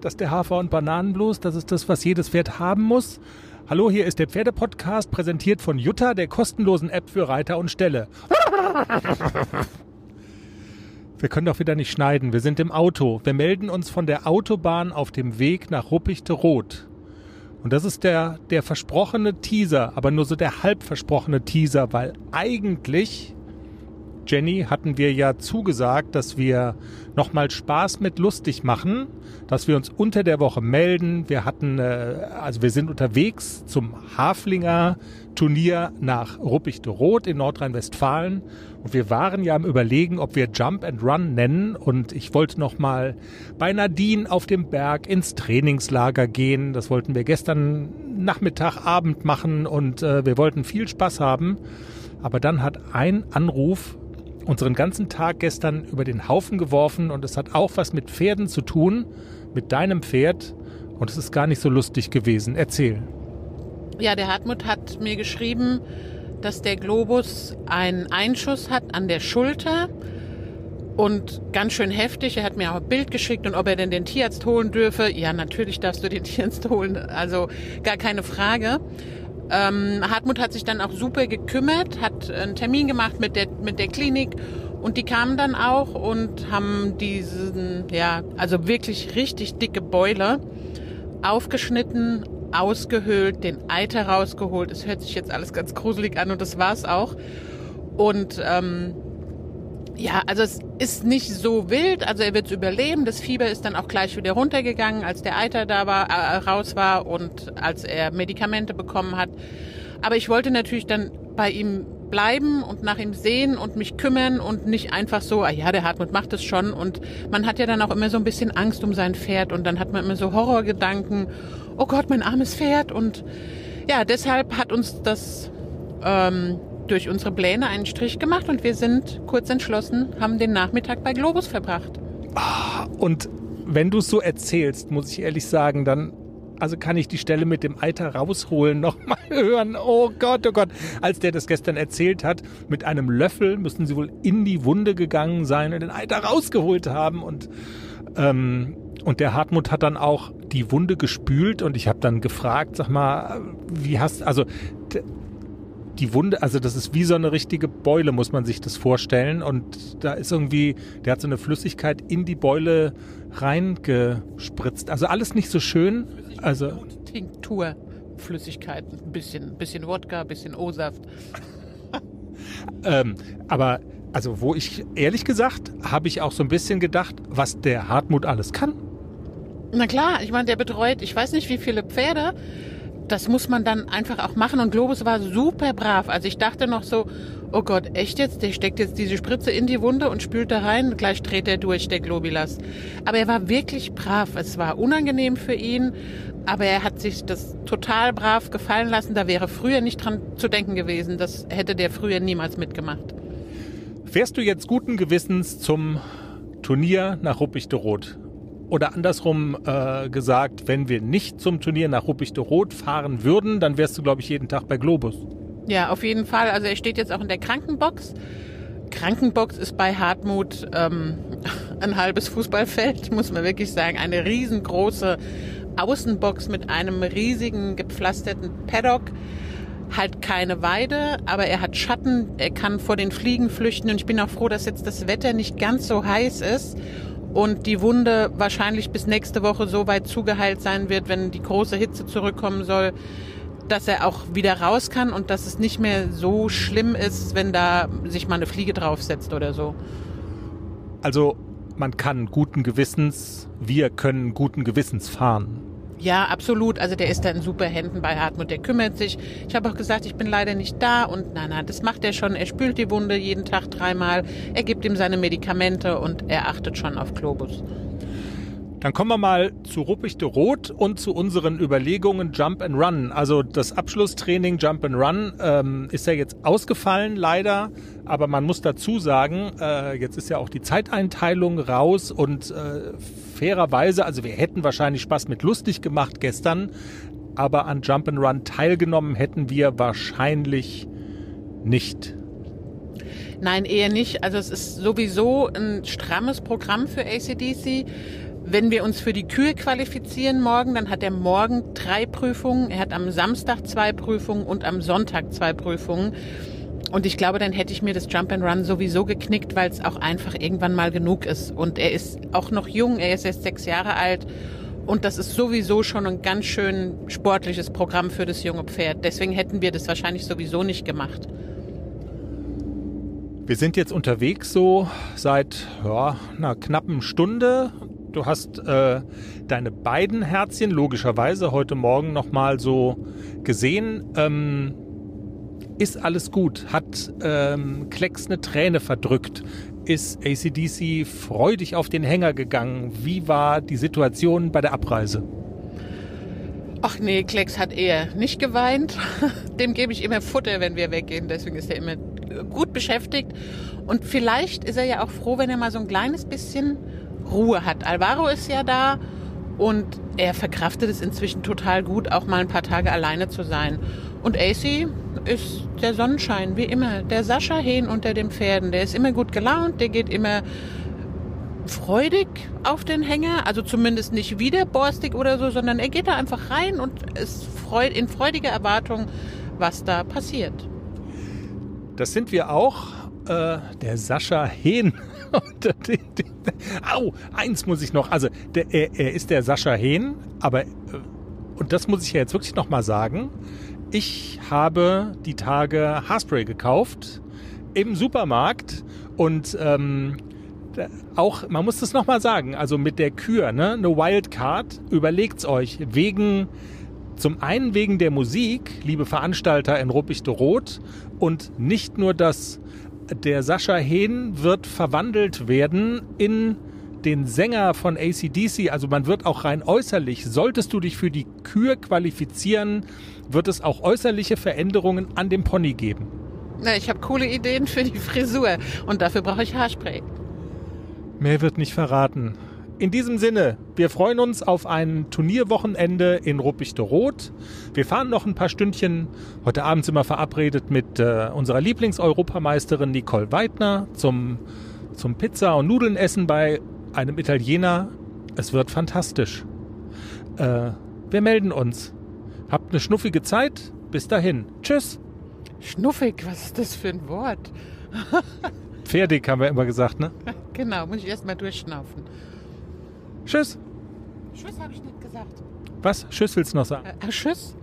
Das ist der Hafer- und Bananenblues. Das ist das, was jedes Pferd haben muss. Hallo, hier ist der Pferdepodcast, präsentiert von Jutta, der kostenlosen App für Reiter und Ställe. Wir können doch wieder nicht schneiden. Wir sind im Auto. Wir melden uns von der Autobahn auf dem Weg nach Ruppichte-Rot. Und das ist der, der versprochene Teaser, aber nur so der halb versprochene Teaser, weil eigentlich Jenny hatten wir ja zugesagt, dass wir nochmal Spaß mit lustig machen, dass wir uns unter der Woche melden. Wir hatten, äh, also wir sind unterwegs zum Haflinger Turnier nach Ruppichte-Rot in Nordrhein-Westfalen und wir waren ja am überlegen, ob wir Jump and Run nennen und ich wollte nochmal bei Nadine auf dem Berg ins Trainingslager gehen. Das wollten wir gestern Nachmittag, Abend machen und äh, wir wollten viel Spaß haben. Aber dann hat ein Anruf unseren ganzen Tag gestern über den Haufen geworfen und es hat auch was mit Pferden zu tun, mit deinem Pferd und es ist gar nicht so lustig gewesen. Erzähl. Ja, der Hartmut hat mir geschrieben, dass der Globus einen Einschuss hat an der Schulter und ganz schön heftig. Er hat mir auch ein Bild geschickt und ob er denn den Tierarzt holen dürfe. Ja, natürlich darfst du den Tierarzt holen, also gar keine Frage. Ähm, Hartmut hat sich dann auch super gekümmert, hat einen Termin gemacht mit der, mit der Klinik und die kamen dann auch und haben diesen, ja, also wirklich richtig dicke Beule aufgeschnitten, ausgehöhlt, den Eiter rausgeholt. Es hört sich jetzt alles ganz gruselig an und das war's auch. Und ähm, ja, also es ist nicht so wild, also er wird überleben. Das Fieber ist dann auch gleich wieder runtergegangen, als der Eiter da war, äh, raus war und als er Medikamente bekommen hat. Aber ich wollte natürlich dann bei ihm bleiben und nach ihm sehen und mich kümmern und nicht einfach so, ah ja, der Hartmut macht es schon. Und man hat ja dann auch immer so ein bisschen Angst um sein Pferd und dann hat man immer so Horrorgedanken, oh Gott, mein armes Pferd. Und ja, deshalb hat uns das ähm, durch unsere Pläne einen Strich gemacht und wir sind kurz entschlossen, haben den Nachmittag bei Globus verbracht. Ah, und wenn du es so erzählst, muss ich ehrlich sagen, dann also kann ich die Stelle mit dem Eiter rausholen, nochmal hören. Oh Gott, oh Gott. Als der das gestern erzählt hat, mit einem Löffel müssen sie wohl in die Wunde gegangen sein und den Eiter rausgeholt haben. Und, ähm, und der Hartmut hat dann auch die Wunde gespült und ich habe dann gefragt, sag mal, wie hast, also die Wunde, also das ist wie so eine richtige Beule, muss man sich das vorstellen. Und da ist irgendwie, der hat so eine Flüssigkeit in die Beule reingespritzt. Also alles nicht so schön. Also Tinktur, Flüssigkeit, ein bisschen, bisschen Wodka, ein bisschen O-Saft. ähm, aber also wo ich ehrlich gesagt, habe ich auch so ein bisschen gedacht, was der Hartmut alles kann. Na klar, ich meine, der betreut, ich weiß nicht wie viele Pferde, das muss man dann einfach auch machen. Und Globus war super brav. Also ich dachte noch so, oh Gott, echt jetzt? Der steckt jetzt diese Spritze in die Wunde und spült da rein. Gleich dreht er durch, der Globilas. Aber er war wirklich brav. Es war unangenehm für ihn, aber er hat sich das total brav gefallen lassen. Da wäre früher nicht dran zu denken gewesen. Das hätte der früher niemals mitgemacht. Fährst du jetzt guten Gewissens zum Turnier nach Ruppichte-Rot? Oder andersrum äh, gesagt, wenn wir nicht zum Turnier nach Ruppichte Rot fahren würden, dann wärst du, glaube ich, jeden Tag bei Globus. Ja, auf jeden Fall. Also er steht jetzt auch in der Krankenbox. Krankenbox ist bei Hartmut ähm, ein halbes Fußballfeld, muss man wirklich sagen. Eine riesengroße Außenbox mit einem riesigen gepflasterten Paddock. Halt keine Weide, aber er hat Schatten, er kann vor den Fliegen flüchten und ich bin auch froh, dass jetzt das Wetter nicht ganz so heiß ist und die Wunde wahrscheinlich bis nächste Woche so weit zugeheilt sein wird, wenn die große Hitze zurückkommen soll, dass er auch wieder raus kann und dass es nicht mehr so schlimm ist, wenn da sich mal eine Fliege draufsetzt oder so. Also man kann guten Gewissens, wir können guten Gewissens fahren. Ja, absolut. Also der ist da in super Händen bei Hartmut. Der kümmert sich. Ich habe auch gesagt, ich bin leider nicht da und nein, nein, das macht er schon. Er spült die Wunde jeden Tag dreimal. Er gibt ihm seine Medikamente und er achtet schon auf Globus. Dann kommen wir mal zu Ruppichte Rot und zu unseren Überlegungen Jump and Run. Also das Abschlusstraining Jump and Run ähm, ist ja jetzt ausgefallen, leider. Aber man muss dazu sagen, äh, jetzt ist ja auch die Zeiteinteilung raus und äh, fairerweise, also wir hätten wahrscheinlich Spaß mit lustig gemacht gestern, aber an Jump and Run teilgenommen hätten wir wahrscheinlich nicht. Nein, eher nicht. Also es ist sowieso ein strammes Programm für ACDC Wenn wir uns für die Kühe qualifizieren morgen, dann hat er morgen drei Prüfungen. Er hat am Samstag zwei Prüfungen und am Sonntag zwei Prüfungen. Und ich glaube, dann hätte ich mir das Jump and Run sowieso geknickt, weil es auch einfach irgendwann mal genug ist. Und er ist auch noch jung, er ist erst sechs Jahre alt. Und das ist sowieso schon ein ganz schön sportliches Programm für das junge Pferd. Deswegen hätten wir das wahrscheinlich sowieso nicht gemacht. Wir sind jetzt unterwegs so seit ja, einer knappen Stunde. Du hast äh, deine beiden Herzchen logischerweise heute Morgen nochmal so gesehen. Ähm, ist alles gut? Hat ähm, Klecks eine Träne verdrückt? Ist ACDC freudig auf den Hänger gegangen? Wie war die Situation bei der Abreise? Ach nee, Klecks hat eher nicht geweint. Dem gebe ich immer Futter, wenn wir weggehen. Deswegen ist er immer gut beschäftigt. Und vielleicht ist er ja auch froh, wenn er mal so ein kleines bisschen Ruhe hat. Alvaro ist ja da und er verkraftet es inzwischen total gut, auch mal ein paar Tage alleine zu sein. Und AC ist der Sonnenschein, wie immer. Der Sascha Hehn unter den Pferden. Der ist immer gut gelaunt, der geht immer freudig auf den Hänger. Also zumindest nicht wieder borstig oder so, sondern er geht da einfach rein und ist in freudiger Erwartung, was da passiert. Das sind wir auch. Äh, der Sascha Hehn. Au, eins muss ich noch. Also, der, er, er ist der Sascha Hehn, aber, äh, und das muss ich ja jetzt wirklich nochmal sagen, ich habe die Tage Haarspray gekauft im Supermarkt und ähm, auch, man muss das nochmal sagen, also mit der Kür, ne, eine Wildcard, überlegt's euch, wegen, zum einen wegen der Musik, liebe Veranstalter in Ruppichte Rot und nicht nur das, der Sascha Hehn wird verwandelt werden in den Sänger von ACDC, also man wird auch rein äußerlich, solltest du dich für die Kür qualifizieren, wird es auch äußerliche Veränderungen an dem Pony geben. Na, ich habe coole Ideen für die Frisur und dafür brauche ich Haarspray. Mehr wird nicht verraten. In diesem Sinne, wir freuen uns auf ein Turnierwochenende in Ruppichte Rot. Wir fahren noch ein paar Stündchen. Heute Abend sind wir verabredet mit äh, unserer Lieblingseuropameisterin Nicole Weidner zum, zum Pizza- und Nudeln-Essen bei einem Italiener. Es wird fantastisch. Äh, wir melden uns. Habt eine schnuffige Zeit. Bis dahin. Tschüss. Schnuffig, was ist das für ein Wort? Pferdig haben wir immer gesagt, ne? Genau, muss ich erstmal durchschnaufen. Tschüss. Tschüss habe ich nicht gesagt. Was? Tschüss willst du noch sagen? Äh, Tschüss?